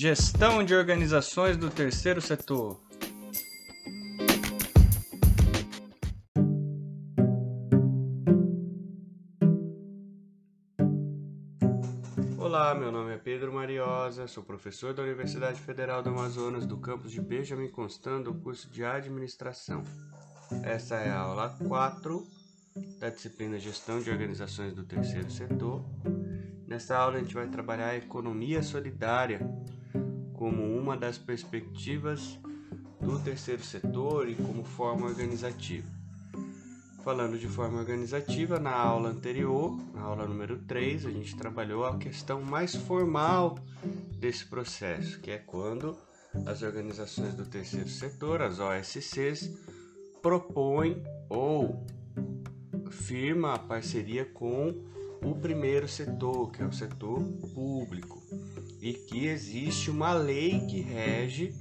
Gestão de organizações do terceiro setor. Olá, meu nome é Pedro Mariosa, sou professor da Universidade Federal do Amazonas do campus de Benjamin Constant do curso de Administração. Essa é a aula 4 da disciplina Gestão de Organizações do Terceiro Setor. Nesta aula a gente vai trabalhar a economia solidária como uma das perspectivas do terceiro setor e como forma organizativa. Falando de forma organizativa, na aula anterior, na aula número 3, a gente trabalhou a questão mais formal desse processo, que é quando as organizações do terceiro setor, as OSCs, propõem ou firma a parceria com o primeiro setor, que é o setor público, e que existe uma lei que rege,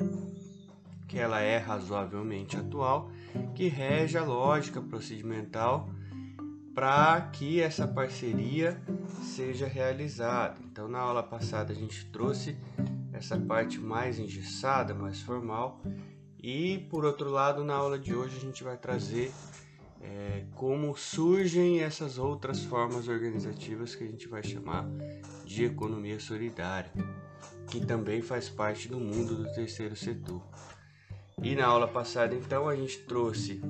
que ela é razoavelmente atual, que rege a lógica procedimental para que essa parceria seja realizada. Então, na aula passada a gente trouxe essa parte mais engessada, mais formal, e por outro lado, na aula de hoje a gente vai trazer é, como surgem essas outras formas organizativas que a gente vai chamar de economia solidária, que também faz parte do mundo do terceiro setor. E na aula passada, então, a gente trouxe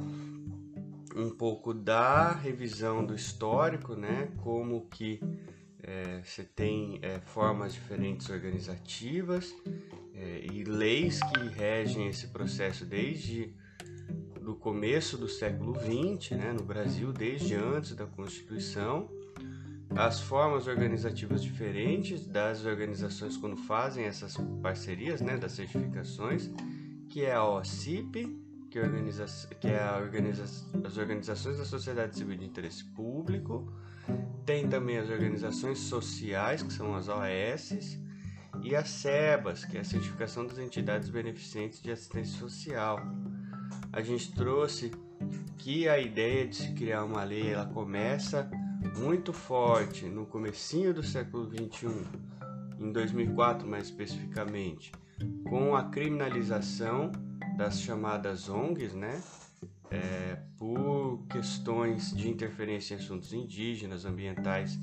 um pouco da revisão do histórico, né? Como que é, você tem é, formas diferentes organizativas é, e leis que regem esse processo desde do começo do século XX, né, no Brasil, desde antes da Constituição, as formas organizativas diferentes das organizações quando fazem essas parcerias, né, das certificações que é a OCIP, que, organiza, que é a organiza, as organizações da sociedade civil de interesse público, tem também as organizações sociais, que são as OAS, e as SEBAS, que é a certificação das entidades beneficentes de assistência social. A gente trouxe que a ideia de se criar uma lei, ela começa muito forte no comecinho do século 21, em 2004 mais especificamente, com a criminalização das chamadas ONGs, né? É, por questões de interferência em assuntos indígenas, ambientais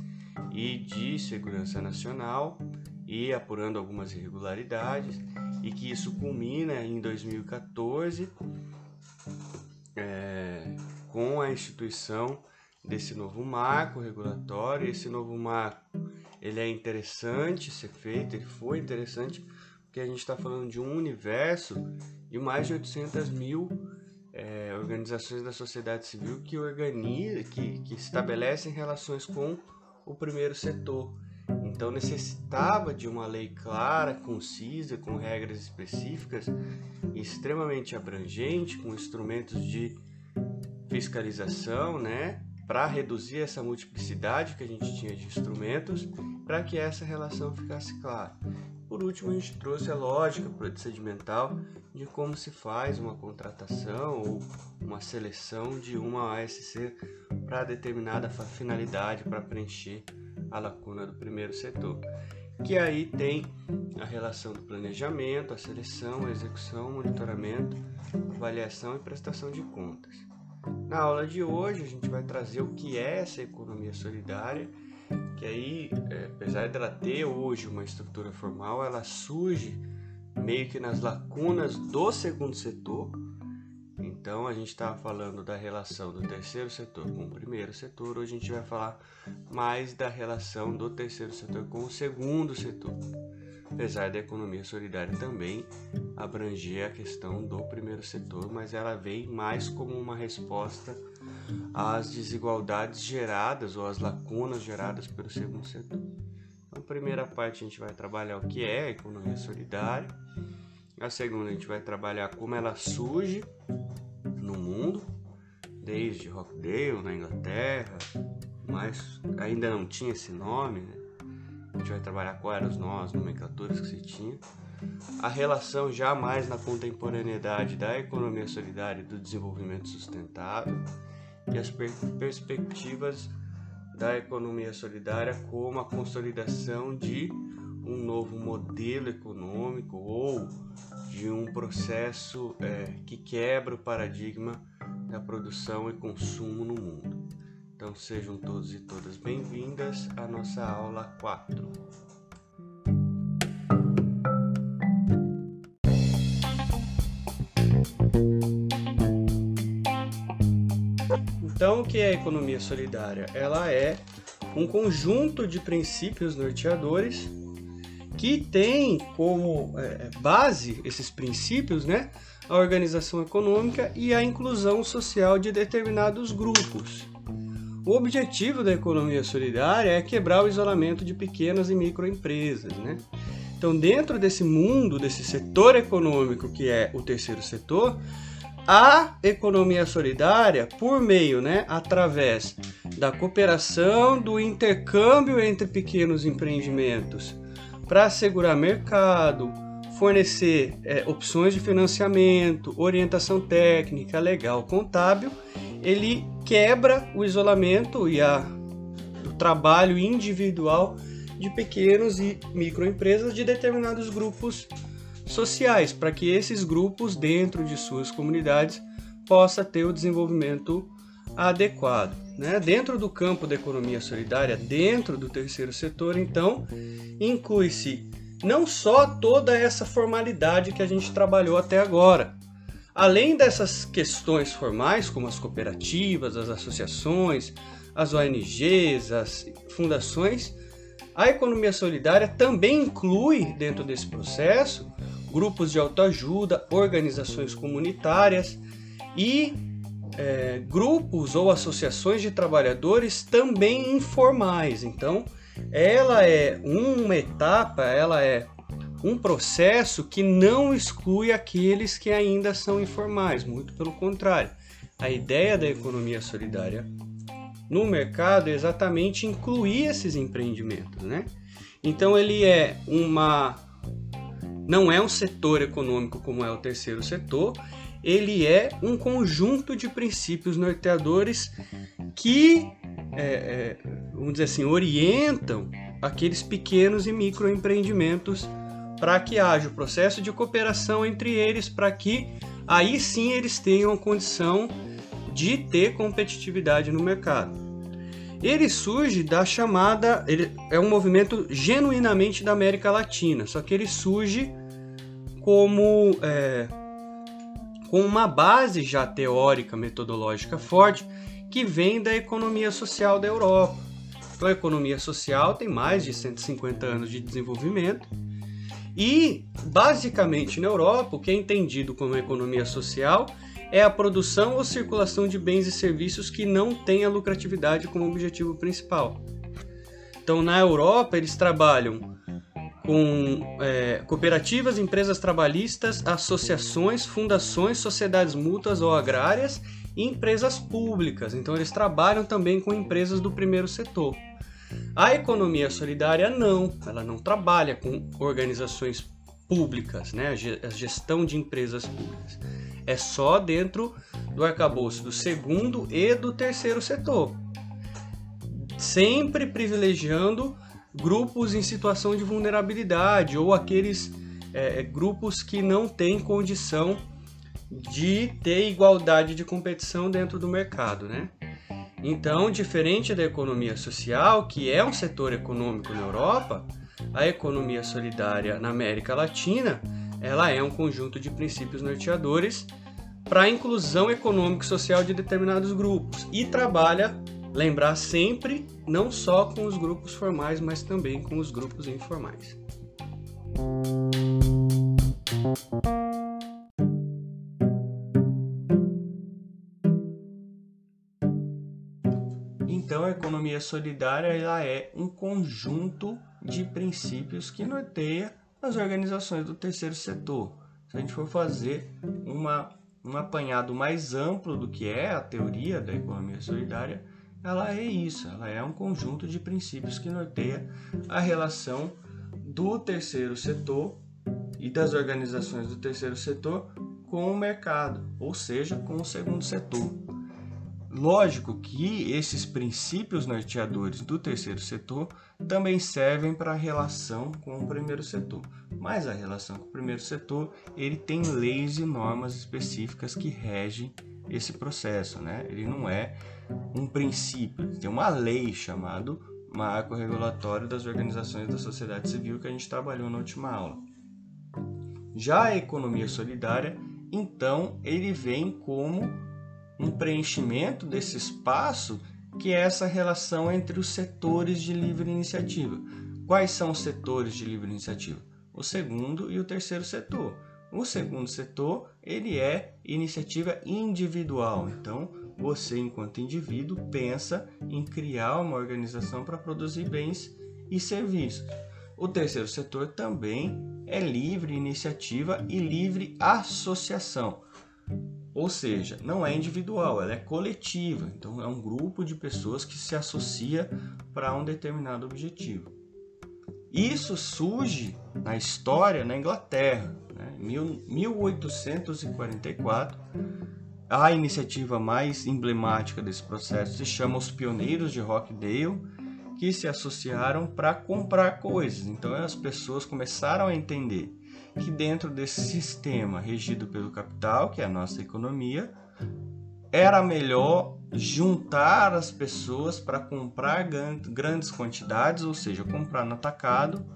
e de segurança nacional e apurando algumas irregularidades e que isso culmina em 2014 é, com a instituição desse novo marco regulatório. Esse novo marco ele é interessante ser feito, ele foi interessante que a gente está falando de um universo de mais de 800 mil é, organizações da sociedade civil que organizam, que, que estabelecem relações com o primeiro setor. Então necessitava de uma lei clara, concisa, com regras específicas, extremamente abrangente, com instrumentos de fiscalização, né, para reduzir essa multiplicidade que a gente tinha de instrumentos, para que essa relação ficasse clara. Por último, a gente trouxe a lógica procedimental de como se faz uma contratação ou uma seleção de uma ASC para determinada finalidade, para preencher a lacuna do primeiro setor. Que aí tem a relação do planejamento, a seleção, a execução, monitoramento, avaliação e prestação de contas. Na aula de hoje a gente vai trazer o que é essa economia solidária que aí, é, apesar dela ter hoje uma estrutura formal, ela surge meio que nas lacunas do segundo setor. Então, a gente estava falando da relação do terceiro setor com o primeiro setor, hoje a gente vai falar mais da relação do terceiro setor com o segundo setor. Apesar da economia solidária também abranger a questão do primeiro setor, mas ela vem mais como uma resposta as desigualdades geradas ou as lacunas geradas pelo segundo setor. Então, a primeira parte a gente vai trabalhar o que é a economia solidária. A segunda a gente vai trabalhar como ela surge no mundo, desde Rockdale na Inglaterra, mas ainda não tinha esse nome, né? Gente vai trabalhar quais eram os nós, nomenclaturas que se tinha. A relação já mais na contemporaneidade da economia solidária e do desenvolvimento sustentável e as per perspectivas da economia solidária como a consolidação de um novo modelo econômico ou de um processo é, que quebra o paradigma da produção e consumo no mundo. Então sejam todos e todas bem-vindas à nossa aula 4. Então, o que é a economia solidária? Ela é um conjunto de princípios norteadores que tem como é, base esses princípios, né, a organização econômica e a inclusão social de determinados grupos. O objetivo da economia solidária é quebrar o isolamento de pequenas e microempresas, né? Então, dentro desse mundo, desse setor econômico que é o terceiro setor, a economia solidária por meio, né, através da cooperação, do intercâmbio entre pequenos empreendimentos para assegurar mercado, fornecer é, opções de financiamento, orientação técnica, legal, contábil, ele quebra o isolamento e a, o trabalho individual de pequenos e microempresas de determinados grupos sociais, para que esses grupos, dentro de suas comunidades, possa ter o desenvolvimento adequado. Né? Dentro do campo da economia solidária, dentro do terceiro setor, então, inclui-se não só toda essa formalidade que a gente trabalhou até agora. Além dessas questões formais, como as cooperativas, as associações, as ONGs, as fundações, a economia solidária também inclui, dentro desse processo, grupos de autoajuda, organizações comunitárias e é, grupos ou associações de trabalhadores também informais. Então, ela é uma etapa, ela é um processo que não exclui aqueles que ainda são informais, muito pelo contrário. A ideia da economia solidária no mercado é exatamente incluir esses empreendimentos, né? Então ele é uma não é um setor econômico como é o terceiro setor, ele é um conjunto de princípios norteadores que, é, é, vamos dizer assim, orientam aqueles pequenos e microempreendimentos para que haja o processo de cooperação entre eles, para que aí sim eles tenham a condição de ter competitividade no mercado. Ele surge da chamada. Ele é um movimento genuinamente da América Latina, só que ele surge como. É, com uma base já teórica, metodológica forte, que vem da economia social da Europa. Então, a economia social tem mais de 150 anos de desenvolvimento e, basicamente, na Europa, o que é entendido como economia social é a produção ou circulação de bens e serviços que não têm a lucratividade como objetivo principal. Então, na Europa, eles trabalham com é, cooperativas, empresas trabalhistas, associações, fundações, sociedades mútuas ou agrárias e empresas públicas. Então, eles trabalham também com empresas do primeiro setor. A economia solidária não, ela não trabalha com organizações públicas, né? a gestão de empresas públicas é só dentro do arcabouço do segundo e do terceiro setor. Sempre privilegiando grupos em situação de vulnerabilidade ou aqueles é, grupos que não têm condição de ter igualdade de competição dentro do mercado, né? Então, diferente da economia social, que é um setor econômico na Europa, a economia solidária na América Latina ela é um conjunto de princípios norteadores para a inclusão econômica e social de determinados grupos e trabalha, lembrar sempre, não só com os grupos formais, mas também com os grupos informais. Então, a economia solidária ela é um conjunto de princípios que norteia as organizações do terceiro setor. Se a gente for fazer uma, um apanhado mais amplo do que é a teoria da economia solidária, ela é isso, ela é um conjunto de princípios que norteia a relação do terceiro setor e das organizações do terceiro setor com o mercado, ou seja, com o segundo setor. Lógico que esses princípios norteadores do terceiro setor também servem para a relação com o primeiro setor, mas a relação com o primeiro setor ele tem leis e normas específicas que regem esse processo, né? Ele não é um princípio, tem uma lei chamado Marco Regulatório das Organizações da Sociedade Civil que a gente trabalhou na última aula. Já a economia solidária, então, ele vem como um preenchimento desse espaço que é essa relação entre os setores de livre iniciativa. Quais são os setores de livre iniciativa? O segundo e o terceiro setor. O segundo setor, ele é iniciativa individual. Então, você enquanto indivíduo pensa em criar uma organização para produzir bens e serviços. O terceiro setor também é livre iniciativa e livre associação. Ou seja, não é individual, ela é coletiva. Então é um grupo de pessoas que se associa para um determinado objetivo. Isso surge na história na Inglaterra, né? em 1844. A iniciativa mais emblemática desse processo se chama os Pioneiros de Rockdale, que se associaram para comprar coisas. Então as pessoas começaram a entender que dentro desse sistema regido pelo capital, que é a nossa economia, era melhor juntar as pessoas para comprar grandes quantidades, ou seja, comprar no atacado,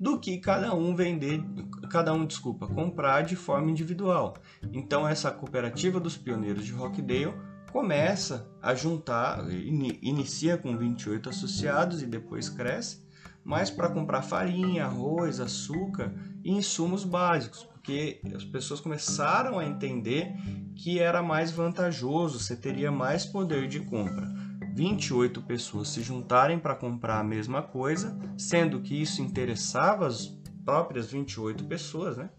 do que cada um vender, cada um, desculpa, comprar de forma individual. Então essa cooperativa dos pioneiros de Rockdale começa a juntar, inicia com 28 associados e depois cresce, mas para comprar farinha, arroz, açúcar e insumos básicos, porque as pessoas começaram a entender que era mais vantajoso, você teria mais poder de compra. 28 pessoas se juntarem para comprar a mesma coisa, sendo que isso interessava as próprias 28 pessoas, né?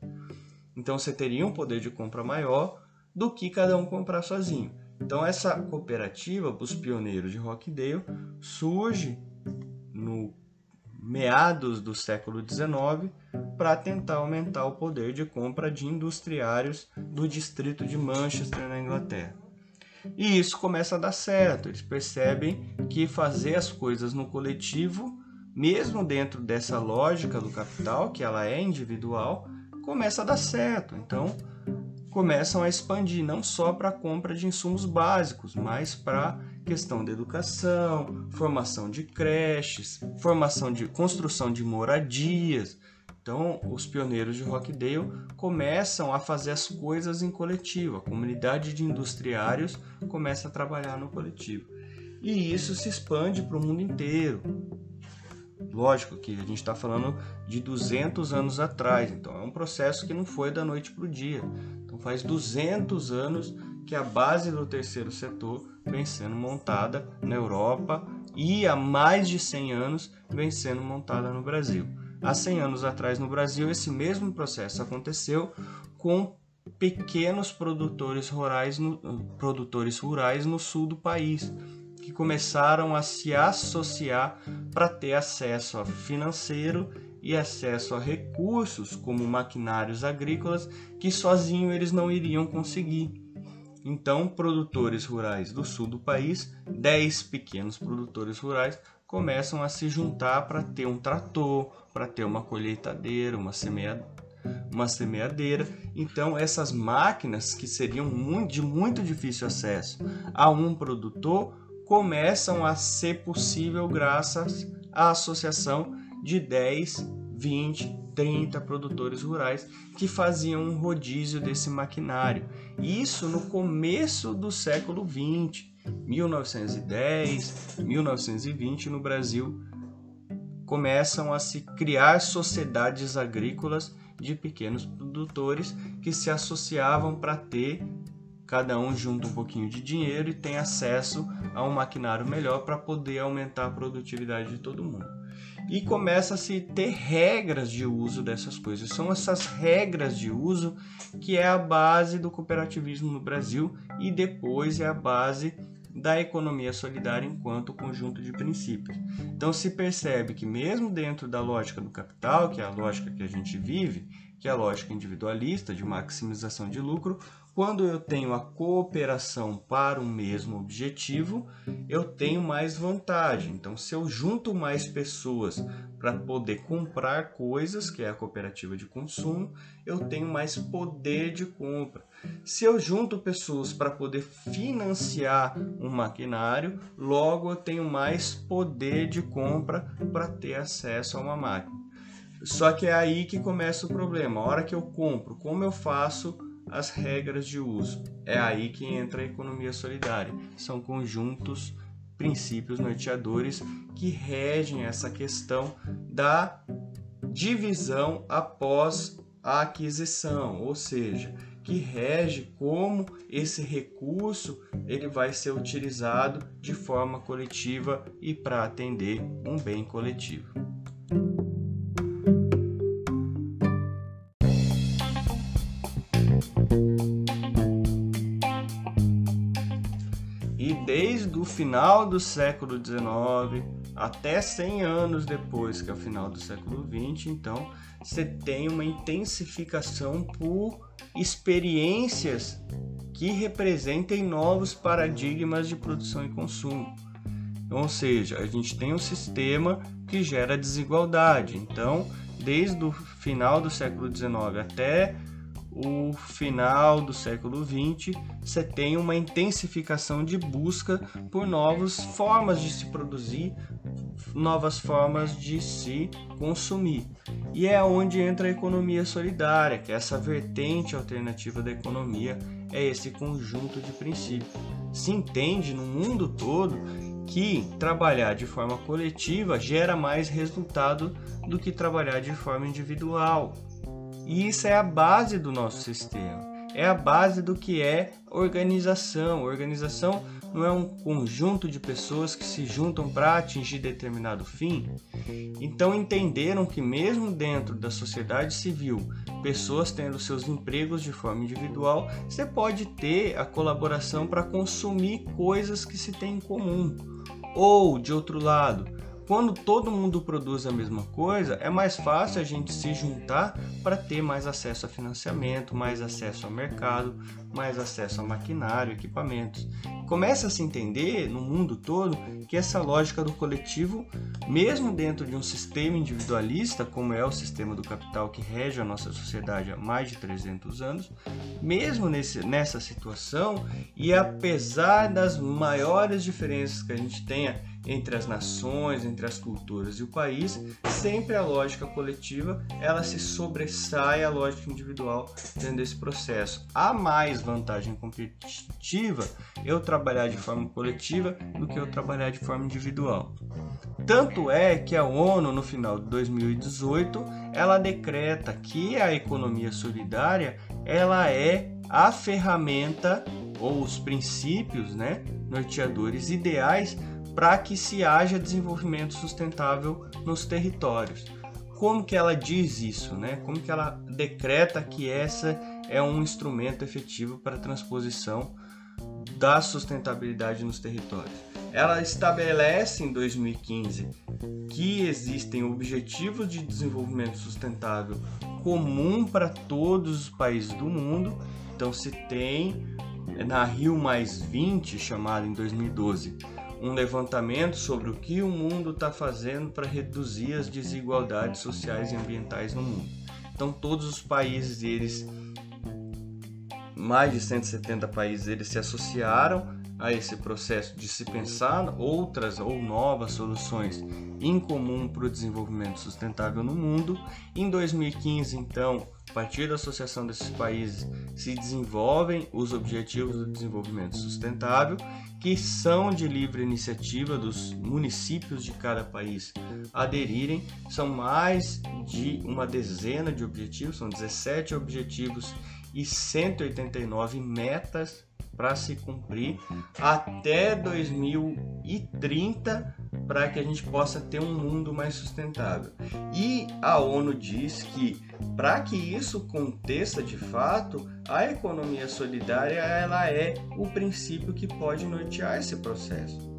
Então você teria um poder de compra maior do que cada um comprar sozinho. Então essa cooperativa, os pioneiros de Rockdale, surge no meados do século XIX para tentar aumentar o poder de compra de industriários do distrito de Manchester, na Inglaterra. E isso começa a dar certo, eles percebem que fazer as coisas no coletivo, mesmo dentro dessa lógica do capital, que ela é individual, começa a dar certo. Então, começam a expandir não só para a compra de insumos básicos, mas para questão da educação, formação de creches, formação de construção de moradias. Então, os pioneiros de Rockdale começam a fazer as coisas em coletivo. A comunidade de industriários começa a trabalhar no coletivo. E isso se expande para o mundo inteiro. Lógico que a gente está falando de 200 anos atrás, então é um processo que não foi da noite para o dia. Então faz 200 anos que a base do terceiro setor vem sendo montada na Europa e há mais de 100 anos vem sendo montada no Brasil. Há 100 anos atrás no Brasil, esse mesmo processo aconteceu com pequenos produtores rurais no, produtores rurais no sul do país, que começaram a se associar para ter acesso a financeiro e acesso a recursos como maquinários agrícolas que sozinho eles não iriam conseguir. Então, produtores rurais do sul do país, 10 pequenos produtores rurais, começam a se juntar para ter um trator, para ter uma colheitadeira, uma, uma semeadeira. Então, essas máquinas que seriam de muito difícil acesso a um produtor começam a ser possível graças à associação de 10, 20, 30 produtores rurais que faziam um rodízio desse maquinário. Isso no começo do século 20, 1910, 1920 no Brasil começam a se criar sociedades agrícolas de pequenos produtores que se associavam para ter cada um junta um pouquinho de dinheiro e tem acesso a um maquinário melhor para poder aumentar a produtividade de todo mundo e começa a se ter regras de uso dessas coisas. São essas regras de uso que é a base do cooperativismo no Brasil e depois é a base da economia solidária enquanto conjunto de princípios. Então se percebe que mesmo dentro da lógica do capital, que é a lógica que a gente vive, que é a lógica individualista de maximização de lucro, quando eu tenho a cooperação para o mesmo objetivo, eu tenho mais vantagem. Então, se eu junto mais pessoas para poder comprar coisas, que é a cooperativa de consumo, eu tenho mais poder de compra. Se eu junto pessoas para poder financiar um maquinário, logo eu tenho mais poder de compra para ter acesso a uma máquina. Só que é aí que começa o problema. A hora que eu compro, como eu faço as regras de uso. É aí que entra a economia solidária. São conjuntos, princípios norteadores que regem essa questão da divisão após a aquisição, ou seja, que rege como esse recurso ele vai ser utilizado de forma coletiva e para atender um bem coletivo. Final do século XIX até 100 anos depois, que é o final do século XX, então você tem uma intensificação por experiências que representem novos paradigmas de produção e consumo. Ou seja, a gente tem um sistema que gera desigualdade. Então, desde o final do século XIX até o final do século XX, você tem uma intensificação de busca por novas formas de se produzir, novas formas de se consumir. E é onde entra a economia solidária, que é essa vertente alternativa da economia, é esse conjunto de princípios. Se entende no mundo todo que trabalhar de forma coletiva gera mais resultado do que trabalhar de forma individual. E isso é a base do nosso sistema. É a base do que é organização. Organização não é um conjunto de pessoas que se juntam para atingir determinado fim. Então entenderam que mesmo dentro da sociedade civil, pessoas tendo seus empregos de forma individual, você pode ter a colaboração para consumir coisas que se tem em comum. Ou, de outro lado, quando todo mundo produz a mesma coisa, é mais fácil a gente se juntar para ter mais acesso a financiamento, mais acesso ao mercado, mais acesso a maquinário, equipamentos. Começa a se entender no mundo todo que essa lógica do coletivo, mesmo dentro de um sistema individualista, como é o sistema do capital que rege a nossa sociedade há mais de 300 anos, mesmo nesse, nessa situação, e apesar das maiores diferenças que a gente tenha entre as nações, entre as culturas e o país, sempre a lógica coletiva ela se sobressai à lógica individual dentro desse processo. Há mais vantagem competitiva eu trabalhar de forma coletiva do que eu trabalhar de forma individual. Tanto é que a ONU no final de 2018 ela decreta que a economia solidária ela é a ferramenta ou os princípios, né, norteadores ideais para que se haja desenvolvimento sustentável nos territórios. Como que ela diz isso, né? Como que ela decreta que essa é um instrumento efetivo para a transposição da sustentabilidade nos territórios? Ela estabelece em 2015 que existem objetivos de desenvolvimento sustentável comum para todos os países do mundo. Então se tem na Rio mais 20, chamada em 2012, um levantamento sobre o que o mundo está fazendo para reduzir as desigualdades sociais e ambientais no mundo. Então todos os países eles mais de 170 países eles se associaram a esse processo de se pensar outras ou novas soluções em comum para o desenvolvimento sustentável no mundo. Em 2015, então, a partir da associação desses países, se desenvolvem os Objetivos do Desenvolvimento Sustentável, que são de livre iniciativa dos municípios de cada país aderirem. São mais de uma dezena de objetivos, são 17 objetivos e 189 metas para se cumprir até 2030 para que a gente possa ter um mundo mais sustentável. E a ONU diz que para que isso aconteça de fato, a economia solidária ela é o princípio que pode nortear esse processo.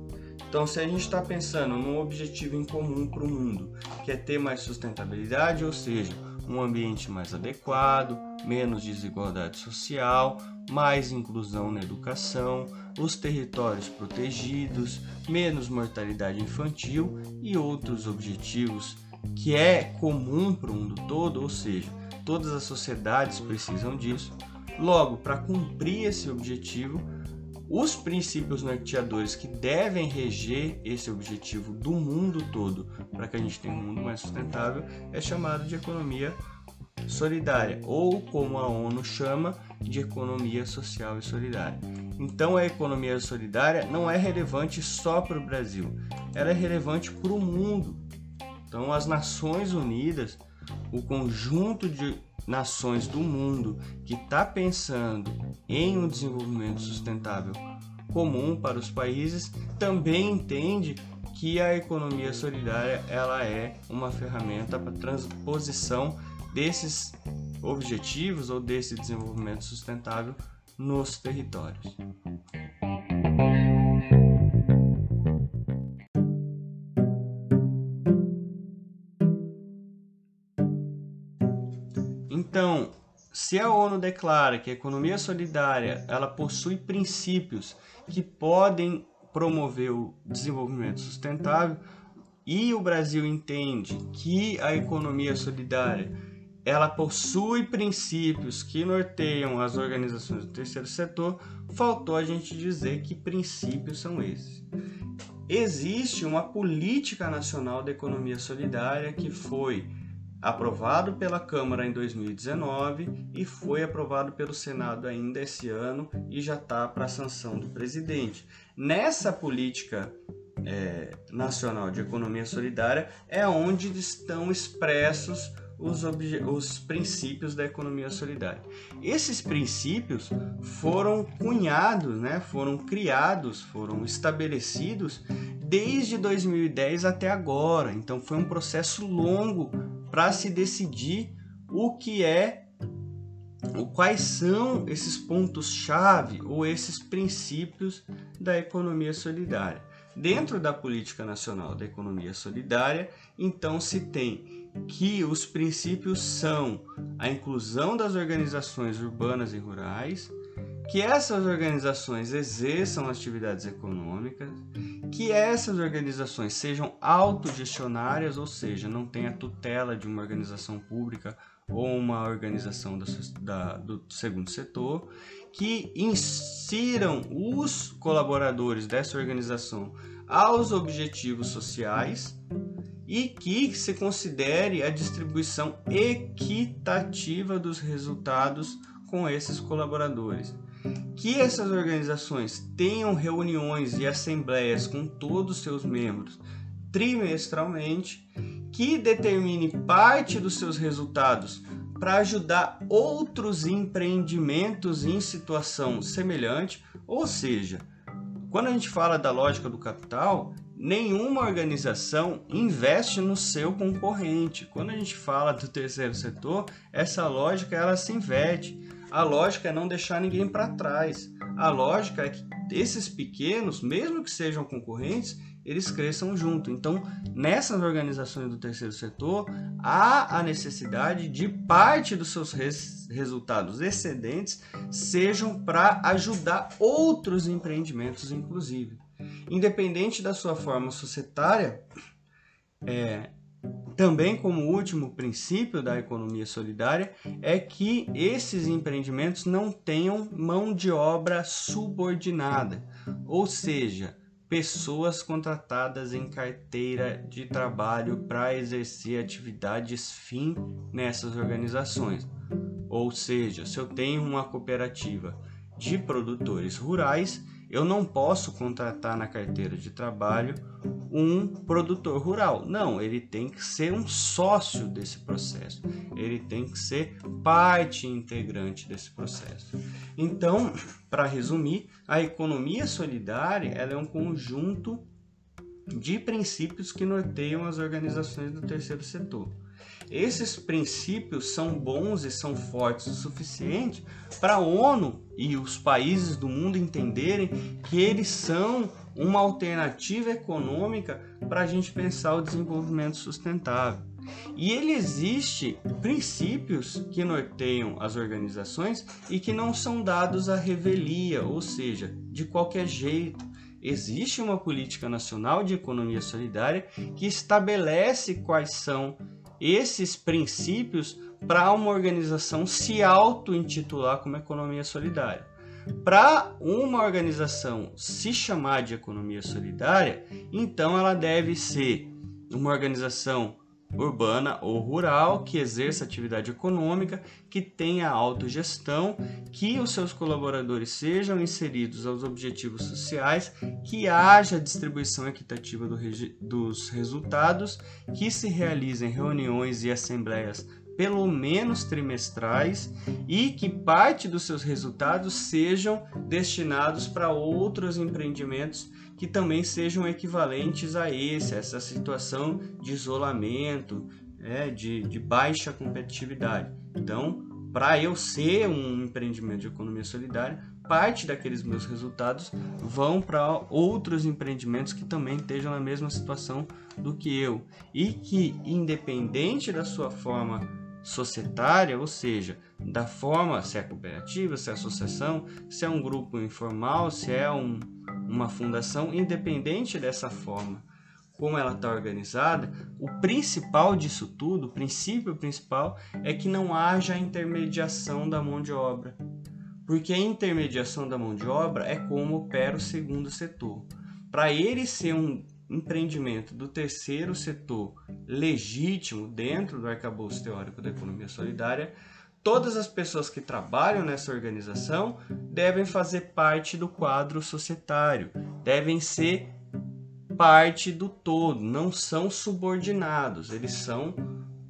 Então, se a gente está pensando num objetivo em comum para o mundo, que é ter mais sustentabilidade, ou seja, um ambiente mais adequado, menos desigualdade social, mais inclusão na educação, os territórios protegidos, menos mortalidade infantil e outros objetivos que é comum para o mundo todo, ou seja, todas as sociedades precisam disso. Logo, para cumprir esse objetivo, os princípios norteadores que devem reger esse objetivo do mundo todo, para que a gente tenha um mundo mais sustentável, é chamado de economia solidária, ou como a ONU chama, de economia social e solidária. Então a economia solidária não é relevante só para o Brasil, ela é relevante para o mundo. Então as Nações Unidas, o conjunto de nações do mundo que está pensando em um desenvolvimento sustentável comum para os países, também entende que a economia solidária ela é uma ferramenta para transposição desses objetivos ou desse desenvolvimento sustentável nos territórios. Então, se a ONU declara que a economia solidária ela possui princípios que podem promover o desenvolvimento sustentável e o Brasil entende que a economia solidária ela possui princípios que norteiam as organizações do terceiro setor, faltou a gente dizer que princípios são esses. Existe uma política nacional da economia solidária que foi aprovado pela Câmara em 2019 e foi aprovado pelo Senado ainda esse ano e já está para sanção do presidente. Nessa política é, nacional de economia solidária é onde estão expressos os, os princípios da economia solidária. Esses princípios foram cunhados, né, foram criados, foram estabelecidos desde 2010 até agora. Então foi um processo longo para se decidir o que é quais são esses pontos-chave ou esses princípios da economia solidária. Dentro da política nacional da economia solidária, então se tem que os princípios são a inclusão das organizações urbanas e rurais, que essas organizações exerçam atividades econômicas, que essas organizações sejam autogestionárias, ou seja, não tenha tutela de uma organização pública ou uma organização da, da, do segundo setor, que insiram os colaboradores dessa organização aos objetivos sociais e que se considere a distribuição equitativa dos resultados com esses colaboradores. Que essas organizações tenham reuniões e assembleias com todos os seus membros trimestralmente, que determine parte dos seus resultados para ajudar outros empreendimentos em situação semelhante, ou seja, quando a gente fala da lógica do capital, nenhuma organização investe no seu concorrente. Quando a gente fala do terceiro setor, essa lógica ela se inverte. A lógica é não deixar ninguém para trás. A lógica é que esses pequenos, mesmo que sejam concorrentes, eles cresçam junto. Então, nessas organizações do terceiro setor, há a necessidade de parte dos seus res resultados excedentes sejam para ajudar outros empreendimentos, inclusive independente da sua forma societária, é, também como último princípio da economia solidária é que esses empreendimentos não tenham mão de obra subordinada, ou seja, pessoas contratadas em carteira de trabalho para exercer atividades fim nessas organizações. Ou seja, se eu tenho uma cooperativa de produtores rurais, eu não posso contratar na carteira de trabalho um produtor rural. Não, ele tem que ser um sócio desse processo. Ele tem que ser parte integrante desse processo. Então, para resumir, a economia solidária é um conjunto de princípios que norteiam as organizações do terceiro setor. Esses princípios são bons e são fortes o suficiente para a ONU e os países do mundo entenderem que eles são uma alternativa econômica para a gente pensar o desenvolvimento sustentável. E ele existe princípios que norteiam as organizações e que não são dados à revelia, ou seja, de qualquer jeito. Existe uma política nacional de economia solidária que estabelece quais são esses princípios para uma organização se auto-intitular como economia solidária. Para uma organização se chamar de economia solidária, então ela deve ser uma organização urbana ou rural que exerça atividade econômica, que tenha autogestão, que os seus colaboradores sejam inseridos aos objetivos sociais, que haja distribuição equitativa do dos resultados, que se realizem reuniões e assembleias pelo menos trimestrais e que parte dos seus resultados sejam destinados para outros empreendimentos que também sejam equivalentes a esse, a essa situação de isolamento, é, de, de baixa competitividade. Então, para eu ser um empreendimento de economia solidária, parte daqueles meus resultados vão para outros empreendimentos que também estejam na mesma situação do que eu e que, independente da sua forma societária, ou seja, da forma se é cooperativa, se é associação, se é um grupo informal, se é um, uma fundação, independente dessa forma como ela está organizada, o principal disso tudo, o princípio principal, é que não haja intermediação da mão de obra. Porque a intermediação da mão de obra é como opera o segundo setor. Para ele ser um empreendimento do terceiro setor legítimo dentro do arcabouço teórico da economia solidária, todas as pessoas que trabalham nessa organização devem fazer parte do quadro societário, devem ser parte do todo, não são subordinados, eles são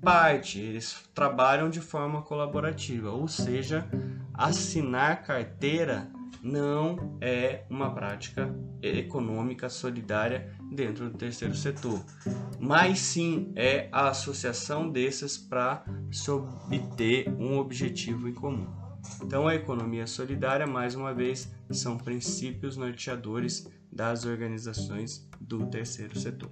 parte, eles trabalham de forma colaborativa, ou seja, assinar carteira não é uma prática econômica solidária dentro do terceiro setor, mas sim é a associação desses para se obter um objetivo em comum. Então, a economia solidária, mais uma vez, são princípios norteadores das organizações do terceiro setor.